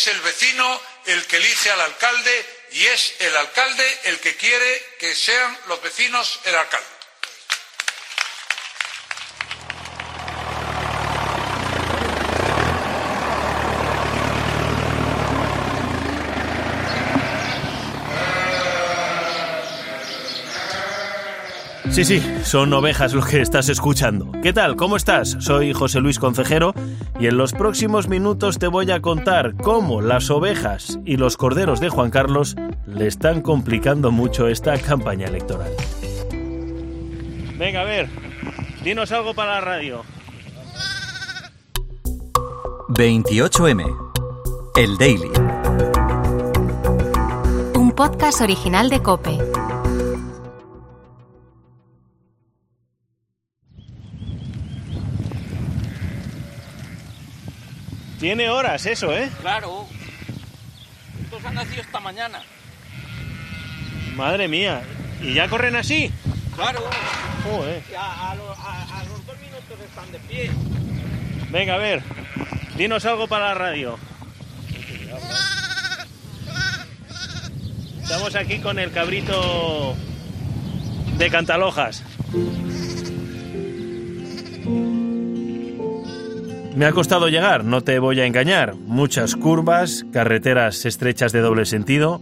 es el vecino el que elige al alcalde y es el alcalde el que quiere que sean los vecinos el alcalde. Sí, sí, son ovejas lo que estás escuchando. ¿Qué tal? ¿Cómo estás? Soy José Luis Concejero y en los próximos minutos te voy a contar cómo las ovejas y los corderos de Juan Carlos le están complicando mucho esta campaña electoral. Venga, a ver, dinos algo para la radio. 28M. El Daily. Un podcast original de Cope. Tiene horas eso, ¿eh? Claro. Estos han nacido esta mañana. Madre mía. ¿Y ya corren así? Claro. Joder. A, a lo- a- a los dos minutos están de pie. Venga, a ver, dinos algo para la radio. Estamos aquí con el cabrito de Cantalojas. Me ha costado llegar, no te voy a engañar. Muchas curvas, carreteras estrechas de doble sentido.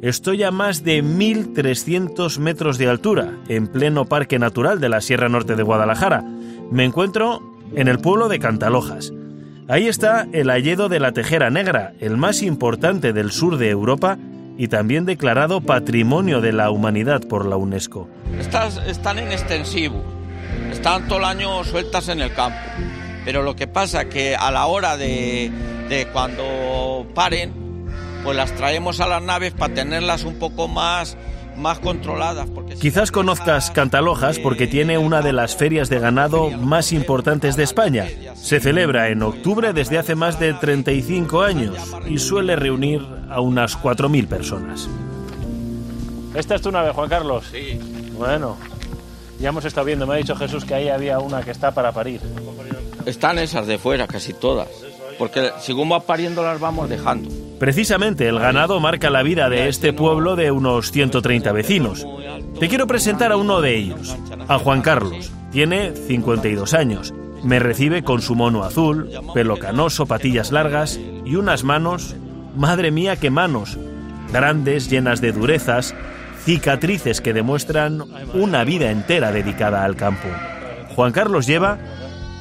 Estoy a más de 1.300 metros de altura, en pleno Parque Natural de la Sierra Norte de Guadalajara. Me encuentro en el pueblo de Cantalojas. Ahí está el Alledo de la Tejera Negra, el más importante del sur de Europa y también declarado Patrimonio de la Humanidad por la UNESCO. Estas están en extensivo. Están todo el año sueltas en el campo. Pero lo que pasa que a la hora de, de cuando paren, pues las traemos a las naves para tenerlas un poco más, más controladas. Porque Quizás no conozcas Cantalojas porque tiene una de las ferias de ganado más importantes de España. Se celebra en octubre desde hace más de 35 años y suele reunir a unas 4.000 personas. ¿Esta es tu nave, Juan Carlos? Sí. Bueno, ya hemos estado viendo, me ha dicho Jesús que ahí había una que está para parir. Están esas de fuera, casi todas. Porque según va pariendo las vamos dejando. Precisamente el ganado marca la vida de este pueblo de unos 130 vecinos. Te quiero presentar a uno de ellos, a Juan Carlos. Tiene 52 años. Me recibe con su mono azul, pelo canoso, patillas largas y unas manos, madre mía, qué manos, grandes, llenas de durezas, cicatrices que demuestran una vida entera dedicada al campo. Juan Carlos lleva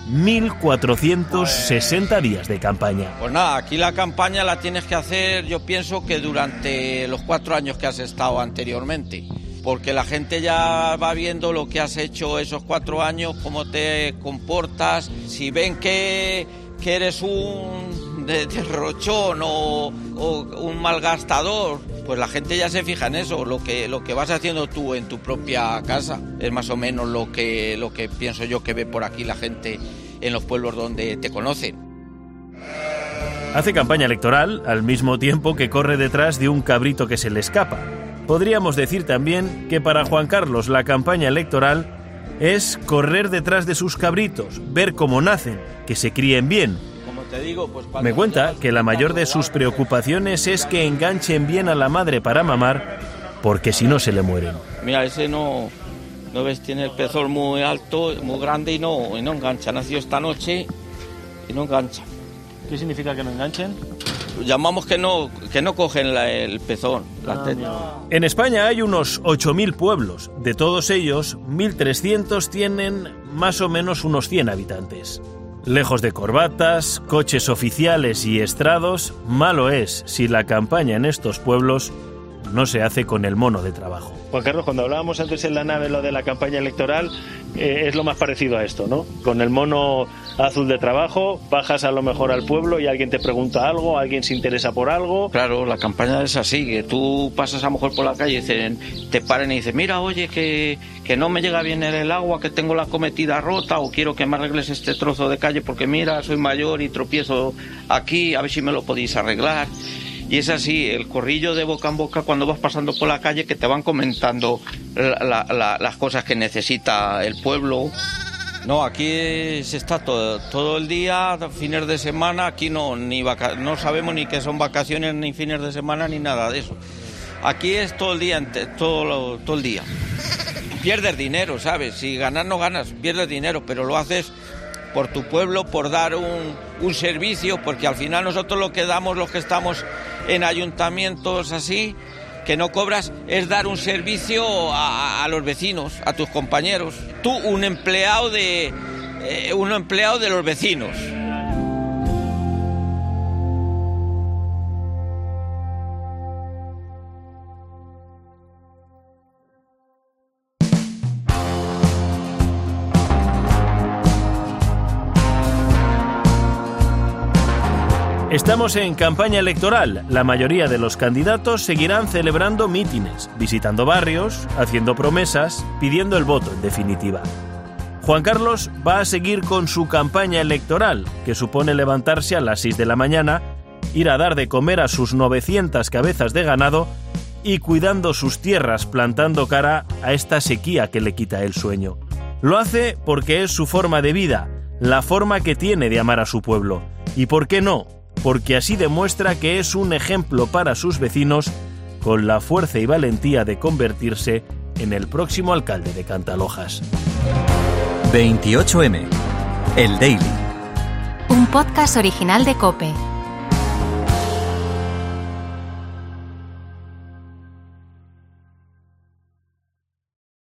1460 días de campaña. Pues nada, aquí la campaña la tienes que hacer, yo pienso que durante los cuatro años que has estado anteriormente. Porque la gente ya va viendo lo que has hecho esos cuatro años, cómo te comportas. Si ven que, que eres un de- derrochón o, o un malgastador, pues la gente ya se fija en eso. Lo que, lo que vas haciendo tú en tu propia casa es más o menos lo que, lo que pienso yo que ve por aquí la gente en los pueblos donde te conocen. Hace campaña electoral al mismo tiempo que corre detrás de un cabrito que se le escapa. Podríamos decir también que para Juan Carlos la campaña electoral es correr detrás de sus cabritos, ver cómo nacen, que se críen bien. Como te digo, pues Me cuenta que la mayor de sus algo, preocupaciones es que enganchen bien a la madre para mamar, porque si no se le mueren. Mira, ese no, no ves, tiene el pezón muy alto, muy grande y no, y no engancha. Nació esta noche y no engancha. ¿Qué significa que no enganchen? Llamamos que no, que no cogen la- el pezón. la teta. En España hay unos 8.000 pueblos. De todos ellos, 1.300 tienen más o menos unos 100 habitantes. Lejos de corbatas, coches oficiales y estrados, malo es si la campaña en estos pueblos no se hace con el mono de trabajo. Juan Carlos, cuando hablábamos antes en la nave lo de la campaña electoral, eh, es lo más parecido a esto, ¿no? Con el mono azul de trabajo, bajas a lo mejor al pueblo y alguien te pregunta algo, alguien se interesa por algo, Claro, la campaña es así, que tú pasas a lo mejor por la calle y dicen, te paren y dicen, mira, oye, que, que no me llega bien el agua, que tengo la cometida rota o quiero que me arregles este trozo de calle porque mira, soy mayor y tropiezo aquí, a ver si me lo podéis arreglar. Y es así, el corrillo de boca en boca cuando vas pasando por la calle que te van comentando la- la- la- las cosas que necesita el pueblo. No, aquí se está todo, todo el día, fines de semana, aquí no, ni no sabemos ni qué son vacaciones, ni fines de semana, ni nada de eso. Aquí es todo el día, todo, todo el día. Pierdes dinero, ¿sabes? Si ganas no ganas, pierdes dinero, pero lo haces por tu pueblo, por dar un, un servicio, porque al final nosotros lo que damos, los que estamos en ayuntamientos así, que no cobras es dar un servicio a, los vecinos, a tus compañeros. Tú, un empleado de, eh, un empleado de los vecinos. Estamos en campaña electoral. La mayoría de los candidatos seguirán celebrando mítines, visitando barrios, haciendo promesas, pidiendo el voto en definitiva. Juan Carlos va a seguir con su campaña electoral, que supone levantarse a las 6 de la mañana, ir a dar de comer a sus 900 cabezas de ganado y cuidando sus tierras plantando cara a esta sequía que le quita el sueño. Lo hace porque es su forma de vida, la forma que tiene de amar a su pueblo. Y por qué no, porque así demuestra que es un ejemplo para sus vecinos con la fuerza y valentía de convertirse en el próximo alcalde de Cantalojas. 28M, el Daily. Un podcast original de Cope.